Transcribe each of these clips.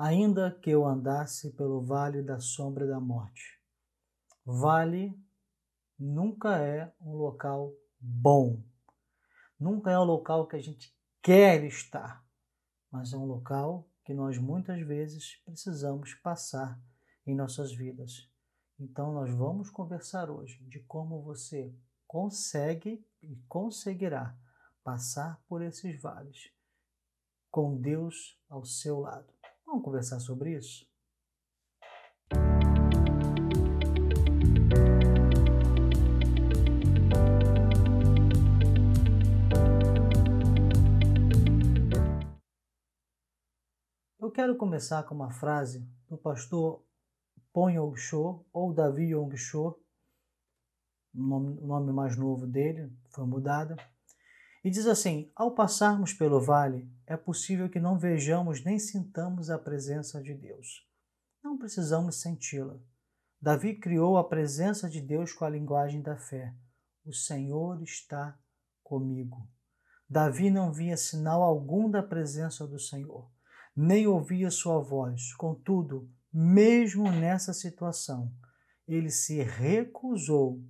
ainda que eu andasse pelo vale da sombra da morte. Vale nunca é um local bom, nunca é um local que a gente quer estar, mas é um local que nós muitas vezes precisamos passar em nossas vidas. Então, nós vamos conversar hoje de como você consegue e conseguirá passar por esses vales com Deus ao seu lado. Vamos conversar sobre isso? Eu quero começar com uma frase do pastor Pon Yong Cho, ou Davi Yong Cho, o nome, nome mais novo dele, foi mudado, e diz assim: Ao passarmos pelo vale, é possível que não vejamos nem sintamos a presença de Deus. Não precisamos senti-la. Davi criou a presença de Deus com a linguagem da fé. O Senhor está comigo. Davi não via sinal algum da presença do Senhor, nem ouvia sua voz. Contudo, mesmo nessa situação, ele se recusou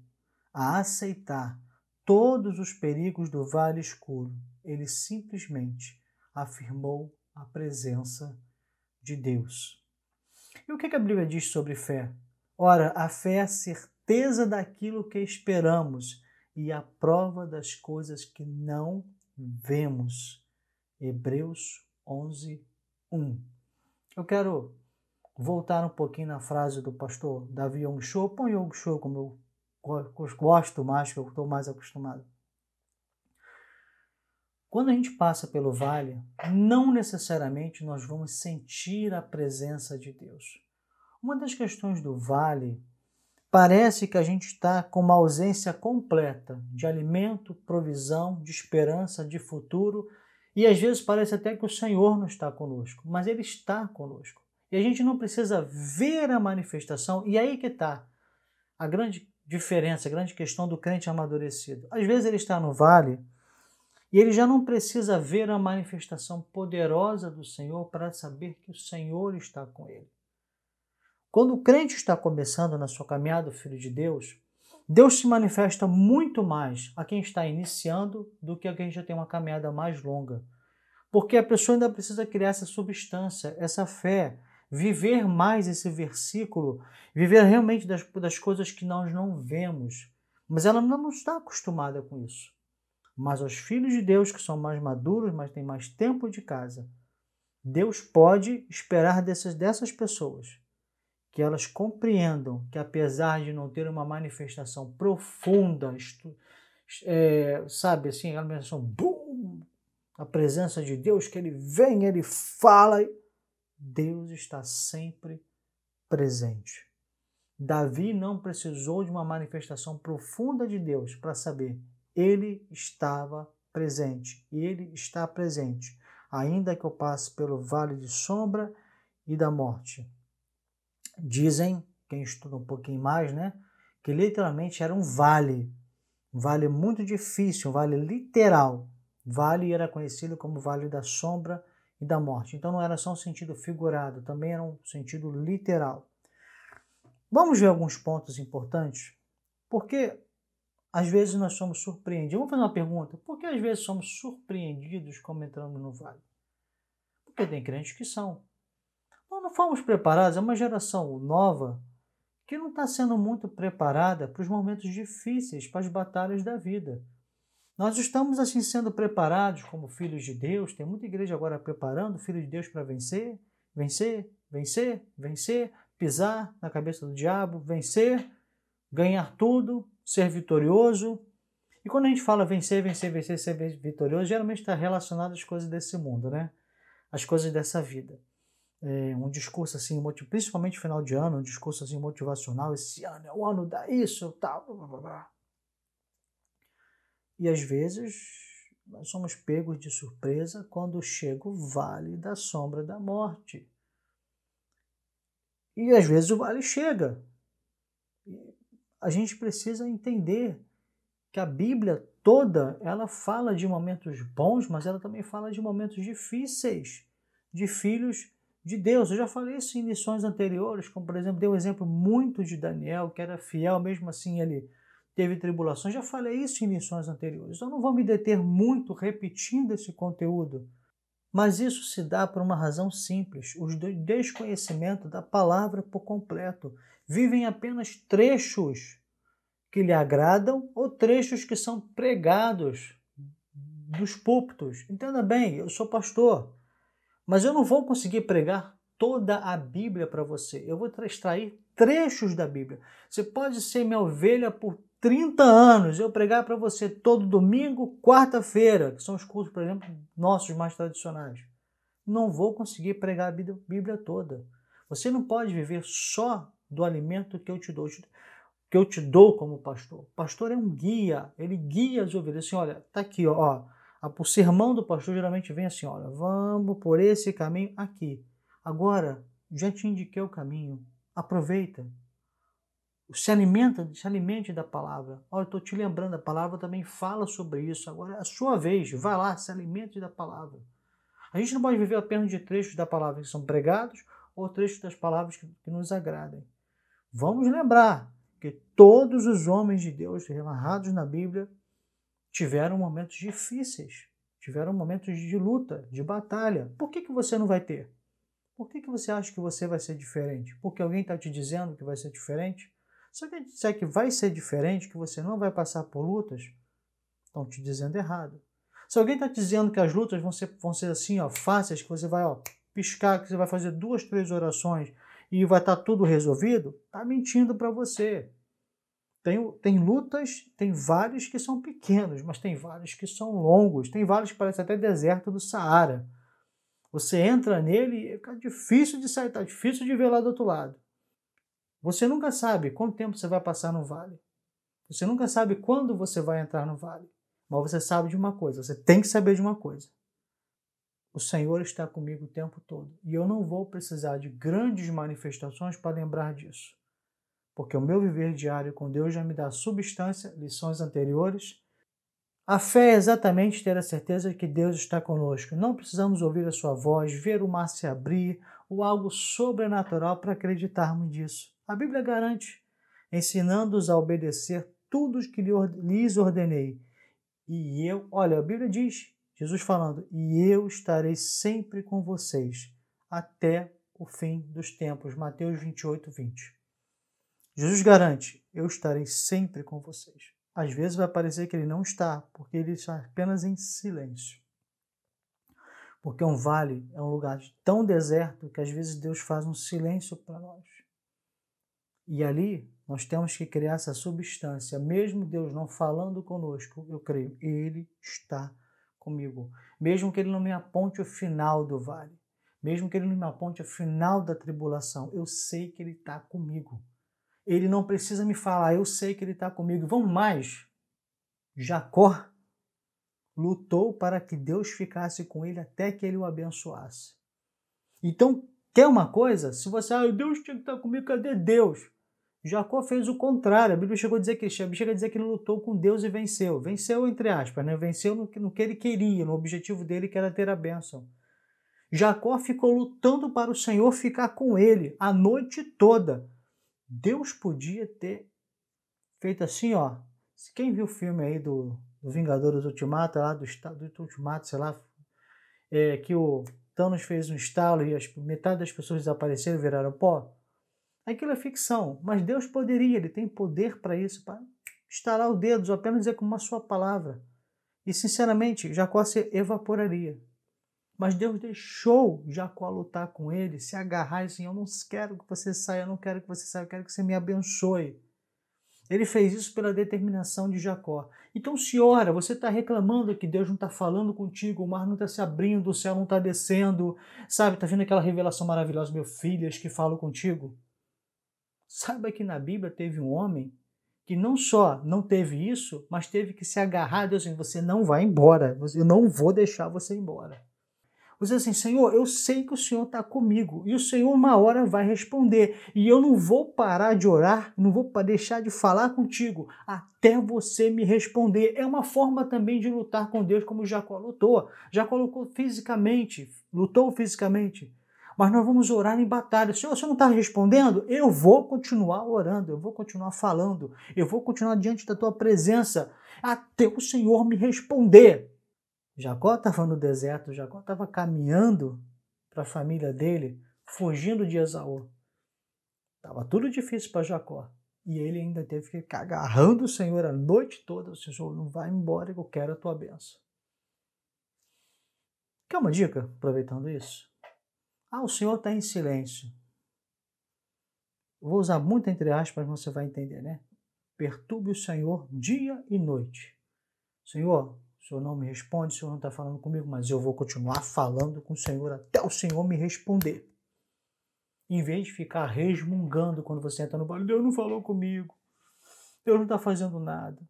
a aceitar todos os perigos do vale escuro. Ele simplesmente afirmou a presença de Deus. E o que a Bíblia diz sobre fé? Ora, a fé é a certeza daquilo que esperamos e a prova das coisas que não vemos. Hebreus 11, 1. Eu quero voltar um pouquinho na frase do pastor Davi Yong Cho. Põe Yong Cho como eu gosto mais, que eu estou mais acostumado. Quando a gente passa pelo vale, não necessariamente nós vamos sentir a presença de Deus. Uma das questões do vale parece que a gente está com uma ausência completa de alimento, provisão, de esperança, de futuro, e às vezes parece até que o Senhor não está conosco, mas Ele está conosco. E a gente não precisa ver a manifestação, e aí que está a grande diferença, a grande questão do crente amadurecido. Às vezes ele está no vale e ele já não precisa ver a manifestação poderosa do Senhor para saber que o Senhor está com ele. Quando o crente está começando na sua caminhada, filho de Deus, Deus se manifesta muito mais a quem está iniciando do que a quem já tem uma caminhada mais longa. Porque a pessoa ainda precisa criar essa substância, essa fé, viver mais esse versículo, viver realmente das, das coisas que nós não vemos. Mas ela não está acostumada com isso. Mas aos filhos de Deus que são mais maduros, mas têm mais tempo de casa, Deus pode esperar dessas, dessas pessoas que elas compreendam que, apesar de não ter uma manifestação profunda, é, sabe assim, a manifestação, bum, a presença de Deus, que ele vem, ele fala, Deus está sempre presente. Davi não precisou de uma manifestação profunda de Deus para saber. Ele estava presente. Ele está presente, ainda que eu passe pelo vale de sombra e da morte. Dizem, quem estuda um pouquinho mais, né, que literalmente era um vale, um vale muito difícil, um vale literal. Vale era conhecido como Vale da Sombra e da morte. Então não era só um sentido figurado, também era um sentido literal. Vamos ver alguns pontos importantes? Porque às vezes nós somos surpreendidos. Vamos fazer uma pergunta: por que às vezes somos surpreendidos como entramos no vale? Porque tem crentes que são. Nós não fomos preparados, é uma geração nova que não está sendo muito preparada para os momentos difíceis, para as batalhas da vida. Nós estamos assim sendo preparados como filhos de Deus. Tem muita igreja agora preparando filhos de Deus para vencer, vencer, vencer, vencer, pisar na cabeça do diabo, vencer, ganhar tudo, ser vitorioso. E quando a gente fala vencer, vencer, vencer, ser vitorioso, geralmente está relacionado às coisas desse mundo, né? As coisas dessa vida. É um discurso assim, principalmente final de ano, um discurso assim motivacional. Esse ano é o ano da isso, tal. Blá, blá, blá. E às vezes nós somos pegos de surpresa quando chega o vale da sombra da morte. E às vezes o vale chega. A gente precisa entender que a Bíblia toda, ela fala de momentos bons, mas ela também fala de momentos difíceis, de filhos de Deus. Eu já falei isso em lições anteriores, como por exemplo, dei um exemplo muito de Daniel, que era fiel, mesmo assim ele teve tribulações. Já falei isso em lições anteriores. Então não vou me deter muito repetindo esse conteúdo. Mas isso se dá por uma razão simples: o desconhecimento da palavra por completo. Vivem apenas trechos que lhe agradam ou trechos que são pregados dos púlpitos. Entenda bem, eu sou pastor. Mas eu não vou conseguir pregar toda a Bíblia para você. Eu vou extrair trechos da Bíblia. Você pode ser minha ovelha por 30 anos, eu pregar para você todo domingo, quarta-feira, que são os cursos, por exemplo, nossos mais tradicionais. Não vou conseguir pregar a Bíblia toda. Você não pode viver só do alimento que eu te dou, que eu te dou como pastor. O pastor é um guia, ele guia as ovelhas. Assim, olha, tá aqui, ó, o sermão do pastor geralmente vem assim: olha, vamos por esse caminho aqui. Agora, já te indiquei o caminho. Aproveita. Se alimenta, se alimente da palavra. Olha, eu estou te lembrando, a palavra também fala sobre isso. Agora é a sua vez. Vai lá, se alimente da palavra. A gente não pode viver apenas de trechos da palavra que são pregados ou trechos das palavras que, que nos agradem. Vamos lembrar que todos os homens de Deus narrados na Bíblia tiveram momentos difíceis, tiveram momentos de luta, de batalha. Por que, que você não vai ter? Por que, que você acha que você vai ser diferente? Porque alguém está te dizendo que vai ser diferente? Se alguém disser que vai ser diferente, que você não vai passar por lutas, estão te dizendo errado. Se alguém está dizendo que as lutas vão ser, vão ser assim, ó, fáceis, que você vai ó, piscar, que você vai fazer duas, três orações e vai estar tá tudo resolvido, está mentindo para você. Tem, tem lutas, tem vales que são pequenos, mas tem vales que são longos. Tem vales que parecem até deserto do Saara. Você entra nele e é difícil de sair, tá difícil de ver lá do outro lado. Você nunca sabe quanto tempo você vai passar no vale. Você nunca sabe quando você vai entrar no vale. Mas você sabe de uma coisa, você tem que saber de uma coisa. O Senhor está comigo o tempo todo. E eu não vou precisar de grandes manifestações para lembrar disso porque o meu viver diário com Deus já me dá substância, lições anteriores. A fé é exatamente ter a certeza de que Deus está conosco. Não precisamos ouvir a sua voz, ver o mar se abrir ou algo sobrenatural para acreditarmos nisso. A Bíblia garante, ensinando-os a obedecer tudo o que lhes ordenei. E eu, olha, a Bíblia diz, Jesus falando, e eu estarei sempre com vocês até o fim dos tempos. Mateus 28, 20. Jesus garante: Eu estarei sempre com vocês. Às vezes vai parecer que ele não está, porque ele está apenas em silêncio. Porque um vale é um lugar tão deserto que às vezes Deus faz um silêncio para nós. E ali nós temos que criar essa substância, mesmo Deus não falando conosco, eu creio, Ele está comigo. Mesmo que Ele não me aponte o final do vale, mesmo que Ele não me aponte o final da tribulação, eu sei que Ele está comigo. Ele não precisa me falar, eu sei que ele está comigo. Vamos mais. Jacó lutou para que Deus ficasse com ele até que ele o abençoasse. Então, quer uma coisa? Se você, ah, Deus tinha que estar comigo, cadê Deus? Jacó fez o contrário. A Bíblia chegou a dizer que, chega a dizer que ele lutou com Deus e venceu. Venceu, entre aspas, né? venceu no, no que ele queria, no objetivo dele, que era ter a bênção. Jacó ficou lutando para o Senhor ficar com ele a noite toda. Deus podia ter feito assim, ó. Quem viu o filme aí do, do Vingadores Ultimato, lá do, do Ultimato, sei lá, é, que o Thanos fez um estalo e as, metade das pessoas desapareceram viraram pó. Aquilo é ficção, mas Deus poderia, Ele tem poder para isso, para estalar os dedos, ou apenas dizer com uma sua palavra. E sinceramente, Jacó se evaporaria. Mas Deus deixou Jacó lutar com ele, se agarrar e assim: Eu não quero que você saia, eu não quero que você saia, eu quero que você me abençoe. Ele fez isso pela determinação de Jacó. Então, se ora, você está reclamando que Deus não está falando contigo, o mar não está se abrindo, o céu não está descendo, sabe? Está vindo aquela revelação maravilhosa, meu filhas, que falo contigo. Saiba que na Bíblia teve um homem que não só não teve isso, mas teve que se agarrar a Deus e você não vai embora, eu não vou deixar você embora. Você assim, Senhor, eu sei que o Senhor está comigo e o Senhor uma hora vai responder e eu não vou parar de orar, não vou deixar de falar contigo até você me responder. É uma forma também de lutar com Deus como Jacó lutou. Jacó lutou fisicamente, lutou fisicamente, mas nós vamos orar em batalha. Senhor, você não está respondendo? Eu vou continuar orando, eu vou continuar falando, eu vou continuar diante da tua presença até o Senhor me responder. Jacó estava no deserto, Jacó estava caminhando para a família dele, fugindo de Esaú. Estava tudo difícil para Jacó. E ele ainda teve que ficar agarrando o Senhor a noite toda. O Senhor não vai embora eu quero a tua bênção. Quer uma dica, aproveitando isso? Ah, o Senhor está em silêncio. Vou usar muito entre aspas, mas você vai entender, né? Perturbe o Senhor dia e noite. Senhor, o Senhor não me responde, o Senhor não está falando comigo, mas eu vou continuar falando com o Senhor até o Senhor me responder. Em vez de ficar resmungando quando você entra no bar, Deus não falou comigo, Deus não está fazendo nada.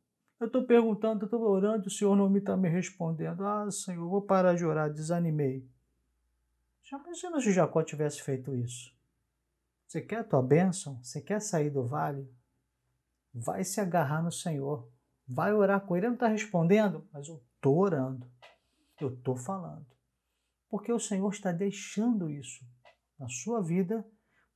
Eu estou perguntando, eu estou orando, o Senhor não me está me respondendo. Ah, Senhor, vou parar de orar, desanimei. Já imagina se Jacó tivesse feito isso? Você quer a tua bênção? Você quer sair do vale? vai se agarrar no Senhor, vai orar com Ele. Ele não está respondendo, mas eu estou orando, eu estou falando. Porque o Senhor está deixando isso na sua vida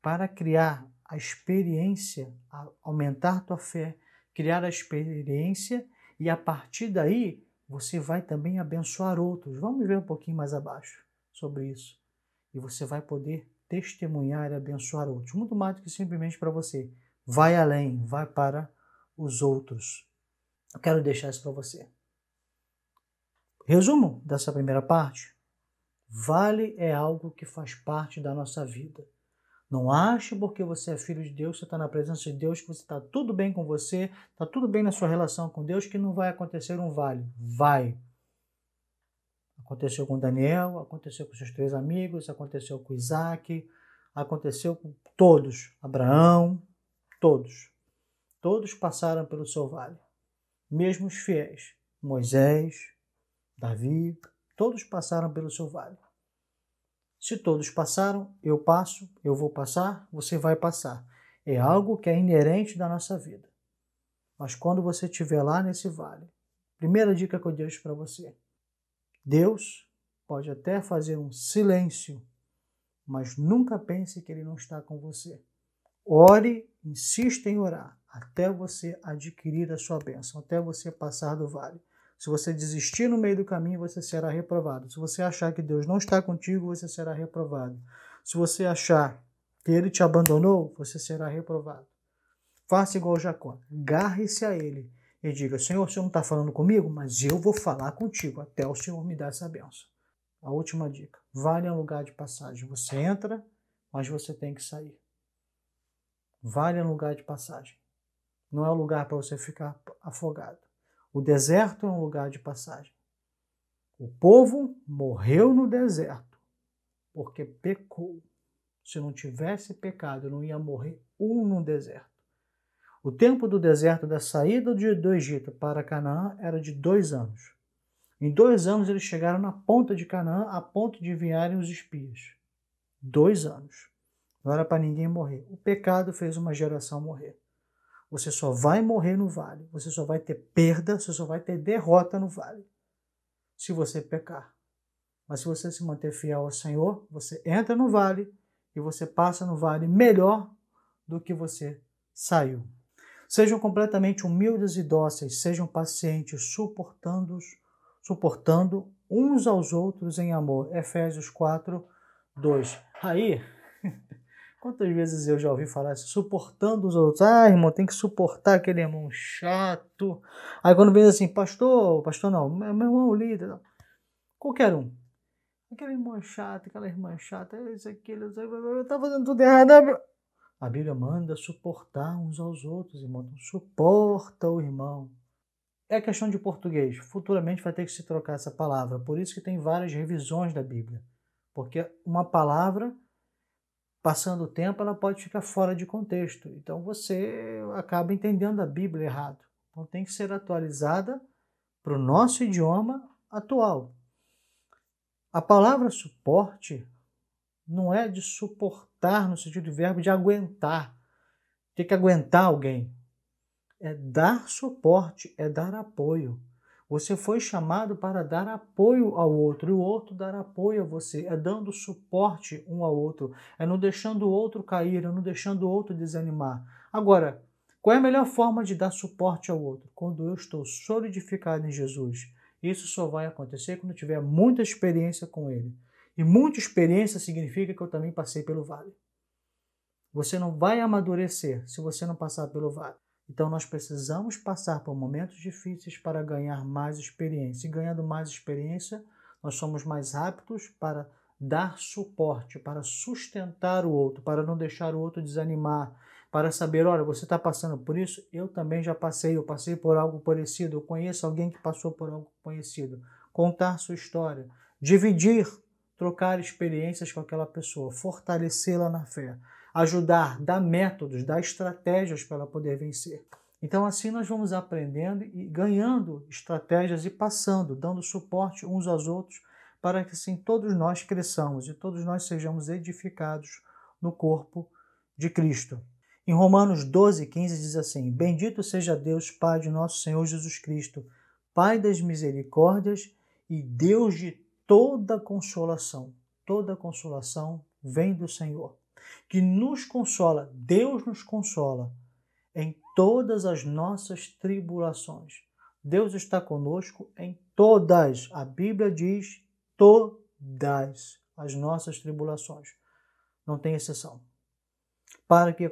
para criar a experiência, aumentar tua fé, criar a experiência e a partir daí você vai também abençoar outros. Vamos ver um pouquinho mais abaixo sobre isso. E você vai poder testemunhar e abençoar outros, muito mais do que simplesmente para você vai além, vai para os outros. Eu quero deixar isso para você. Resumo dessa primeira parte: vale é algo que faz parte da nossa vida. Não ache porque você é filho de Deus, você está na presença de Deus, que você está tudo bem com você, está tudo bem na sua relação com Deus, que não vai acontecer um vale. Vai. Aconteceu com Daniel, aconteceu com seus três amigos, aconteceu com Isaac, aconteceu com todos. Abraão, Todos. Todos passaram pelo seu vale. Mesmo os fiéis. Moisés, Davi, todos passaram pelo seu vale. Se todos passaram, eu passo, eu vou passar, você vai passar. É algo que é inerente da nossa vida. Mas quando você estiver lá nesse vale, primeira dica que eu deixo para você: Deus pode até fazer um silêncio, mas nunca pense que Ele não está com você. Ore, insista em orar até você adquirir a sua bênção, até você passar do vale. Se você desistir no meio do caminho, você será reprovado. Se você achar que Deus não está contigo, você será reprovado. Se você achar que ele te abandonou, você será reprovado. Faça igual Jacó. Garre-se a ele e diga: Senhor, o Senhor não está falando comigo, mas eu vou falar contigo até o Senhor me dar essa bênção. A última dica: vale um lugar de passagem. Você entra, mas você tem que sair. Vale um lugar de passagem. Não é um lugar para você ficar afogado. O deserto é um lugar de passagem. O povo morreu no deserto porque pecou. Se não tivesse pecado, não ia morrer um no deserto. O tempo do deserto da saída do Egito para Canaã era de dois anos. Em dois anos eles chegaram na ponta de Canaã, a ponto de enviarem os espias. Dois anos. Não era para ninguém morrer. O pecado fez uma geração morrer. Você só vai morrer no vale. Você só vai ter perda, você só vai ter derrota no vale. Se você pecar. Mas se você se manter fiel ao Senhor, você entra no vale e você passa no vale melhor do que você saiu. Sejam completamente humildes e dóceis, sejam pacientes, suportando, suportando uns aos outros em amor. Efésios 4, 2. Aí, Quantas vezes eu já ouvi falar isso, suportando os outros? Ah, irmão, tem que suportar aquele irmão chato. Aí quando vem assim, pastor, pastor não, meu irmão líder, qualquer um. Aquele irmão chato, aquela irmã chata, isso, aquilo, eu tá fazendo tudo errado. A Bíblia manda suportar uns aos outros, irmão. Então, suporta o irmão. É questão de português. Futuramente vai ter que se trocar essa palavra. Por isso que tem várias revisões da Bíblia. Porque uma palavra passando o tempo, ela pode ficar fora de contexto. Então você acaba entendendo a Bíblia errado. Então tem que ser atualizada para o nosso idioma atual. A palavra suporte não é de suportar no sentido de verbo de aguentar, ter que aguentar alguém. É dar suporte, é dar apoio. Você foi chamado para dar apoio ao outro e o outro dar apoio a você. É dando suporte um ao outro, é não deixando o outro cair, é não deixando o outro desanimar. Agora, qual é a melhor forma de dar suporte ao outro? Quando eu estou solidificado em Jesus. Isso só vai acontecer quando eu tiver muita experiência com Ele. E muita experiência significa que eu também passei pelo vale. Você não vai amadurecer se você não passar pelo vale. Então nós precisamos passar por momentos difíceis para ganhar mais experiência. E ganhando mais experiência, nós somos mais rápidos para dar suporte, para sustentar o outro, para não deixar o outro desanimar, para saber, olha, você está passando por isso, eu também já passei, eu passei por algo parecido, eu conheço alguém que passou por algo parecido. Contar sua história, dividir, trocar experiências com aquela pessoa, fortalecê-la na fé ajudar, dar métodos, dar estratégias para ela poder vencer. Então, assim nós vamos aprendendo e ganhando estratégias e passando, dando suporte uns aos outros, para que assim todos nós cresçamos e todos nós sejamos edificados no corpo de Cristo. Em Romanos 12, 15 diz assim: Bendito seja Deus, Pai de nosso Senhor Jesus Cristo, Pai das misericórdias e Deus de toda consolação. Toda consolação vem do Senhor que nos consola, Deus nos consola em todas as nossas tribulações. Deus está conosco em todas. A Bíblia diz todas as nossas tribulações. Não tem exceção. Para que,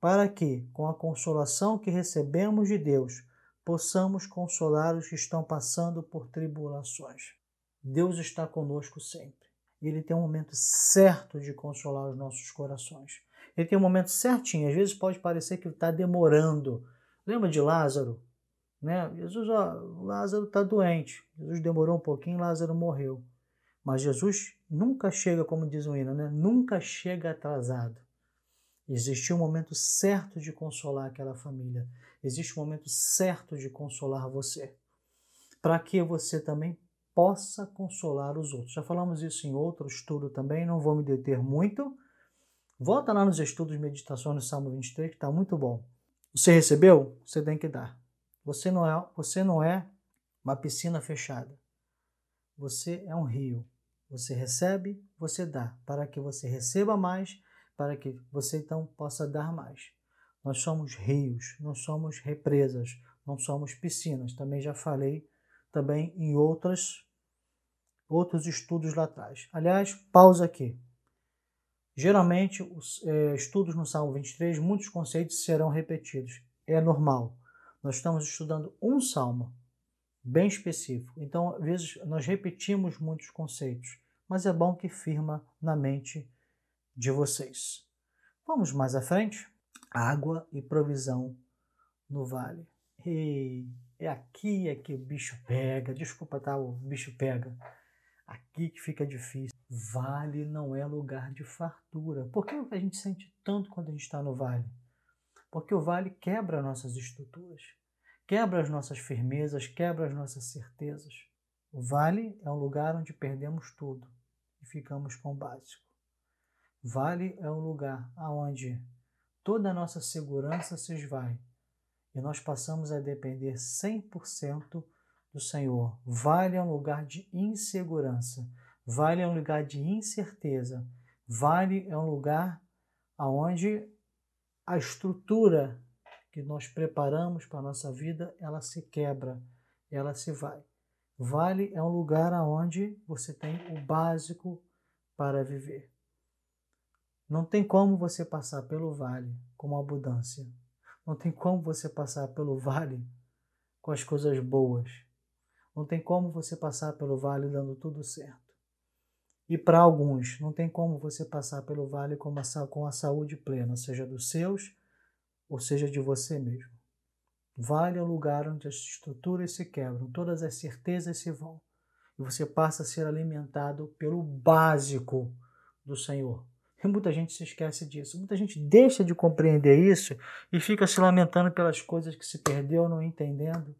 para que, com a consolação que recebemos de Deus, possamos consolar os que estão passando por tribulações. Deus está conosco sempre ele tem um momento certo de consolar os nossos corações. Ele tem um momento certinho. Às vezes pode parecer que está demorando. Lembra de Lázaro? Né? Jesus, ó, Lázaro está doente. Jesus demorou um pouquinho, Lázaro morreu. Mas Jesus nunca chega, como diz o hino, né? nunca chega atrasado. Existe um momento certo de consolar aquela família. Existe um momento certo de consolar você. Para que você também possa consolar os outros. Já falamos isso em outro estudo também, não vou me deter muito. Volta lá nos estudos de meditação no Salmo 23, que está muito bom. Você recebeu? Você tem que dar. Você não é, você não é uma piscina fechada. Você é um rio. Você recebe, você dá, para que você receba mais, para que você então possa dar mais. Nós somos rios, não somos represas, não somos piscinas. Também já falei também em outras outros estudos lá atrás. Aliás, pausa aqui. Geralmente, os é, estudos no Salmo 23, muitos conceitos serão repetidos. É normal. Nós estamos estudando um salmo bem específico. Então, às vezes, nós repetimos muitos conceitos, mas é bom que firma na mente de vocês. Vamos mais à frente? Água e provisão no vale. E é aqui é que o bicho pega. Desculpa, tá? O bicho pega. Aqui que fica difícil. Vale não é lugar de fartura. Por que a gente sente tanto quando a gente está no vale? Porque o vale quebra nossas estruturas, quebra as nossas firmezas, quebra as nossas certezas. O vale é um lugar onde perdemos tudo e ficamos com o básico. Vale é um lugar aonde toda a nossa segurança se esvai e nós passamos a depender 100% do Senhor. Vale é um lugar de insegurança, vale é um lugar de incerteza, vale é um lugar aonde a estrutura que nós preparamos para a nossa vida, ela se quebra, ela se vai. Vale é um lugar aonde você tem o básico para viver. Não tem como você passar pelo vale com abundância. Não tem como você passar pelo vale com as coisas boas. Não tem como você passar pelo vale dando tudo certo. E para alguns, não tem como você passar pelo vale com a, com a saúde plena, seja dos seus ou seja de você mesmo. Vale é o lugar onde as estruturas se quebram, todas as certezas se vão. E você passa a ser alimentado pelo básico do Senhor. E muita gente se esquece disso. Muita gente deixa de compreender isso e fica se lamentando pelas coisas que se perdeu, não entendendo.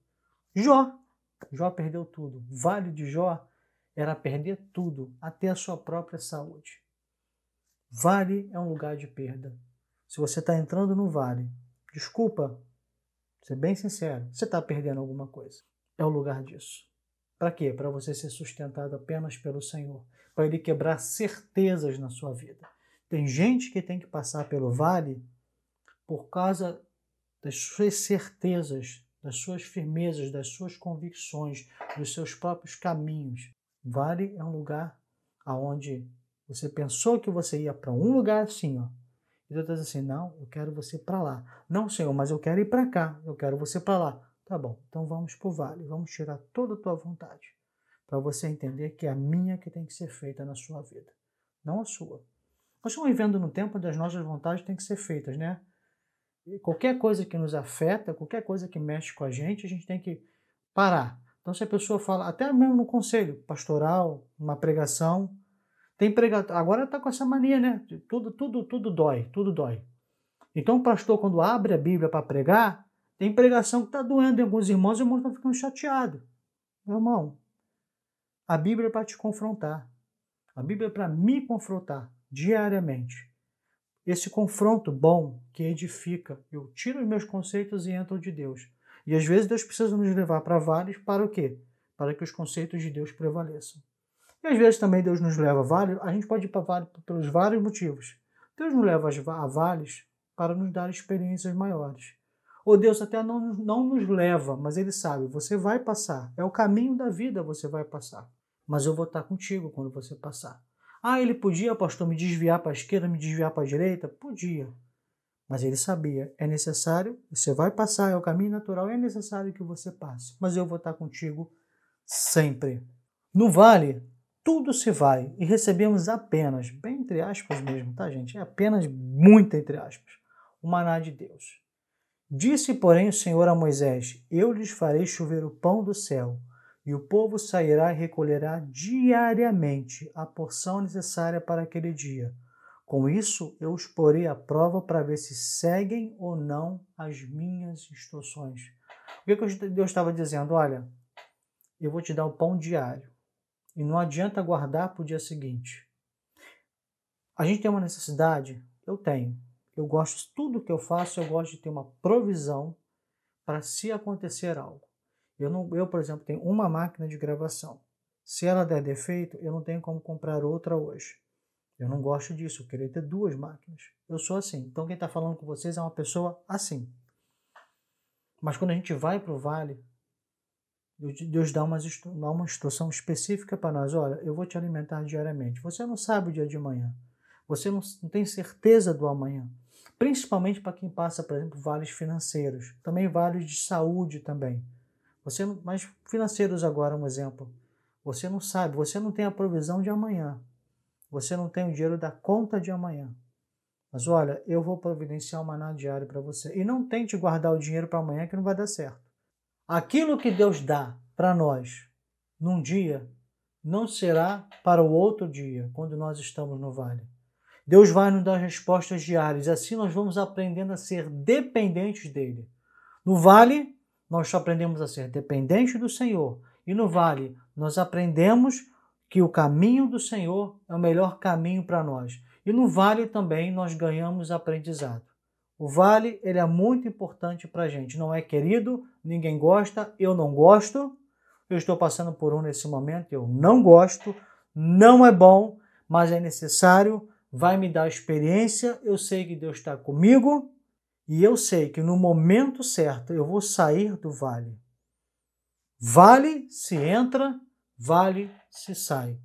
Jó Jó perdeu tudo. Vale de Jó era perder tudo, até a sua própria saúde. Vale é um lugar de perda. Se você está entrando no vale, desculpa, ser bem sincero, você está perdendo alguma coisa. é o lugar disso. Para quê? Para você ser sustentado apenas pelo Senhor, para Ele quebrar certezas na sua vida. Tem gente que tem que passar pelo vale por causa das suas certezas, das suas firmezas, das suas convicções, dos seus próprios caminhos. Vale é um lugar aonde você pensou que você ia para um lugar assim, ó. E Deus diz assim: "Não, eu quero você para lá. Não, Senhor, mas eu quero ir para cá. Eu quero você para lá." Tá bom. Então vamos para o vale. Vamos tirar toda a tua vontade, para você entender que é a minha que tem que ser feita na sua vida, não a sua. Nós estamos vivendo no tempo onde as nossas vontades têm que ser feitas, né? Qualquer coisa que nos afeta, qualquer coisa que mexe com a gente, a gente tem que parar. Então, se a pessoa fala, até mesmo no conselho pastoral, uma pregação, tem pregador. Agora está com essa mania, né? Tudo, tudo, tudo dói, tudo dói. Então, o pastor, quando abre a Bíblia para pregar, tem pregação que está doendo em alguns irmãos e os irmãos estão ficando chateados. Meu irmão, a Bíblia é para te confrontar. A Bíblia é para me confrontar diariamente. Esse confronto bom que edifica, eu tiro os meus conceitos e entro de Deus. E às vezes Deus precisa nos levar para vales para o quê? Para que os conceitos de Deus prevaleçam. E às vezes também Deus nos leva a vales, a gente pode ir para vales pelos vários motivos. Deus nos leva a vales para nos dar experiências maiores. Ou Deus até não, não nos leva, mas Ele sabe, você vai passar. É o caminho da vida, você vai passar. Mas eu vou estar contigo quando você passar. Ah, ele podia, pastor, me desviar para a esquerda, me desviar para a direita? Podia. Mas ele sabia, é necessário, você vai passar, é o caminho natural, é necessário que você passe. Mas eu vou estar contigo sempre. No vale, tudo se vai e recebemos apenas, bem entre aspas mesmo, tá, gente? É apenas muito entre aspas, o maná de Deus. Disse, porém, o Senhor a Moisés: Eu lhes farei chover o pão do céu e o povo sairá e recolherá diariamente a porção necessária para aquele dia. Com isso, eu os porei à prova para ver se seguem ou não as minhas instruções. O que Deus estava dizendo? Olha, eu vou te dar o pão diário e não adianta guardar para o dia seguinte. A gente tem uma necessidade? Eu tenho. Eu gosto, tudo que eu faço, eu gosto de ter uma provisão para se acontecer algo. Eu, não, eu, por exemplo, tenho uma máquina de gravação. Se ela der defeito, eu não tenho como comprar outra hoje. Eu não gosto disso, eu queria ter duas máquinas. Eu sou assim. Então quem está falando com vocês é uma pessoa assim. Mas quando a gente vai para o vale, Deus dá uma, dá uma instrução específica para nós. Olha, eu vou te alimentar diariamente. Você não sabe o dia de amanhã. Você não, não tem certeza do amanhã. Principalmente para quem passa, por exemplo, vales financeiros. Também vales de saúde também. Você mas financeiros agora um exemplo. Você não sabe, você não tem a provisão de amanhã. Você não tem o dinheiro da conta de amanhã. Mas olha, eu vou providenciar um maná diário para você. E não tente guardar o dinheiro para amanhã que não vai dar certo. Aquilo que Deus dá para nós num dia não será para o outro dia, quando nós estamos no vale. Deus vai nos dar respostas diárias, assim nós vamos aprendendo a ser dependentes dele. No vale, nós aprendemos a ser dependentes do Senhor. E no vale, nós aprendemos que o caminho do Senhor é o melhor caminho para nós. E no vale também nós ganhamos aprendizado. O vale ele é muito importante para a gente. Não é querido, ninguém gosta, eu não gosto. Eu estou passando por um nesse momento, eu não gosto, não é bom, mas é necessário, vai me dar experiência. Eu sei que Deus está comigo e eu sei que no momento certo eu vou sair do vale. Vale se entra, vale se sai.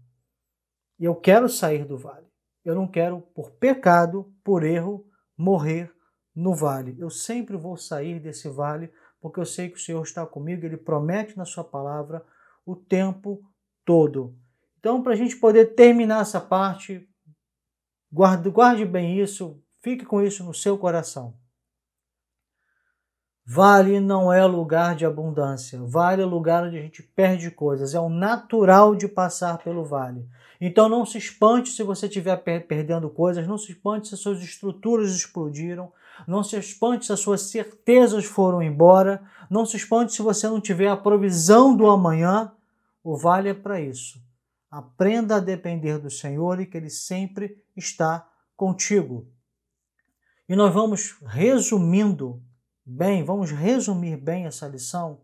E eu quero sair do vale. Eu não quero, por pecado, por erro, morrer no vale. Eu sempre vou sair desse vale, porque eu sei que o Senhor está comigo, Ele promete na Sua palavra o tempo todo. Então, para a gente poder terminar essa parte, guarde, guarde bem isso, fique com isso no seu coração. Vale não é lugar de abundância, vale é lugar onde a gente perde coisas, é o natural de passar pelo vale. Então não se espante se você estiver perdendo coisas, não se espante se as suas estruturas explodiram, não se espante se as suas certezas foram embora, não se espante se você não tiver a provisão do amanhã. O vale é para isso. Aprenda a depender do Senhor e que Ele sempre está contigo. E nós vamos resumindo bem, vamos resumir bem essa lição,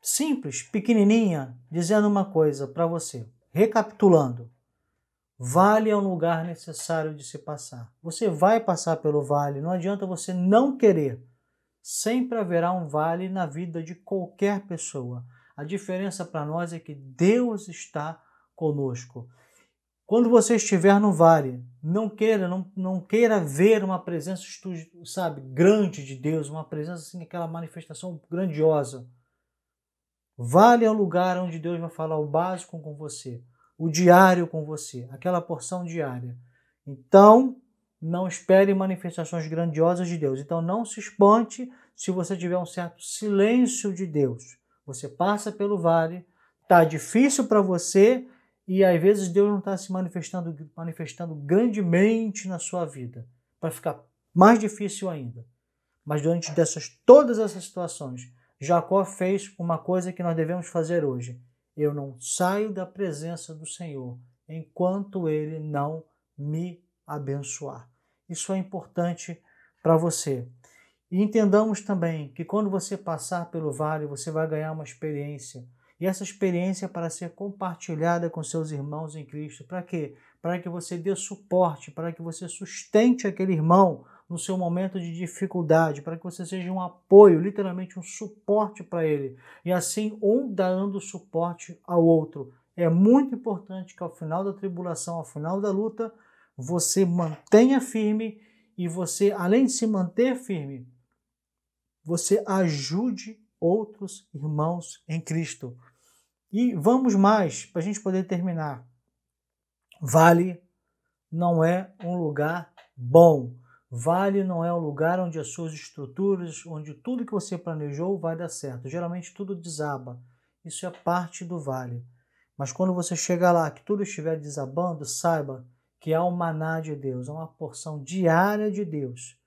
simples, pequenininha, dizendo uma coisa para você. Recapitulando. Vale é um lugar necessário de se passar. Você vai passar pelo vale, não adianta você não querer. Sempre haverá um vale na vida de qualquer pessoa. A diferença para nós é que Deus está conosco. Quando você estiver no vale, não queira, não, não queira ver uma presença, sabe, grande de Deus, uma presença assim, aquela manifestação grandiosa. Vale é o lugar onde Deus vai falar o básico com você, o diário com você, aquela porção diária. Então, não espere manifestações grandiosas de Deus. Então, não se espante se você tiver um certo silêncio de Deus. Você passa pelo vale, tá difícil para você e às vezes Deus não está se manifestando, manifestando grandemente na sua vida, para ficar mais difícil ainda. Mas durante dessas, todas essas situações, Jacó fez uma coisa que nós devemos fazer hoje. Eu não saio da presença do Senhor enquanto Ele não me abençoar. Isso é importante para você. E entendamos também que quando você passar pelo vale, você vai ganhar uma experiência e essa experiência para ser compartilhada com seus irmãos em Cristo. Para quê? Para que você dê suporte, para que você sustente aquele irmão no seu momento de dificuldade, para que você seja um apoio, literalmente um suporte para ele. E assim, um dando suporte ao outro. É muito importante que ao final da tribulação, ao final da luta, você mantenha firme e você, além de se manter firme, você ajude outros irmãos em Cristo. E vamos mais, para a gente poder terminar. Vale não é um lugar bom. Vale não é um lugar onde as suas estruturas, onde tudo que você planejou vai dar certo. Geralmente tudo desaba. Isso é parte do vale. Mas quando você chegar lá, que tudo estiver desabando, saiba que há um maná de Deus, há uma porção diária de Deus.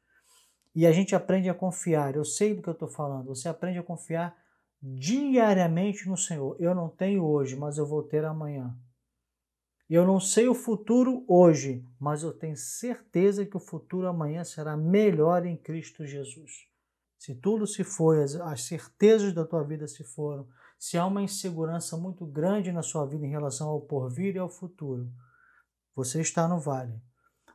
E a gente aprende a confiar. Eu sei do que eu estou falando. Você aprende a confiar diariamente no Senhor. Eu não tenho hoje, mas eu vou ter amanhã. Eu não sei o futuro hoje, mas eu tenho certeza que o futuro amanhã será melhor em Cristo Jesus. Se tudo se foi, as certezas da tua vida se foram, se há uma insegurança muito grande na sua vida em relação ao porvir e ao futuro, você está no vale.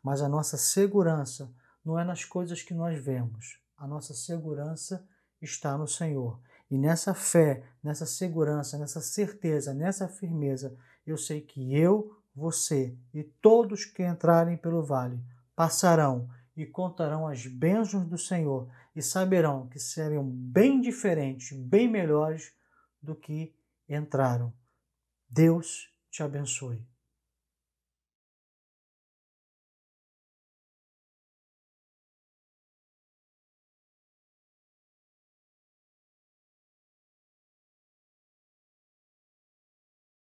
Mas a nossa segurança não é nas coisas que nós vemos. A nossa segurança está no Senhor. E nessa fé, nessa segurança, nessa certeza, nessa firmeza, eu sei que eu, você e todos que entrarem pelo vale passarão e contarão as bênçãos do Senhor e saberão que serão bem diferentes, bem melhores do que entraram. Deus te abençoe.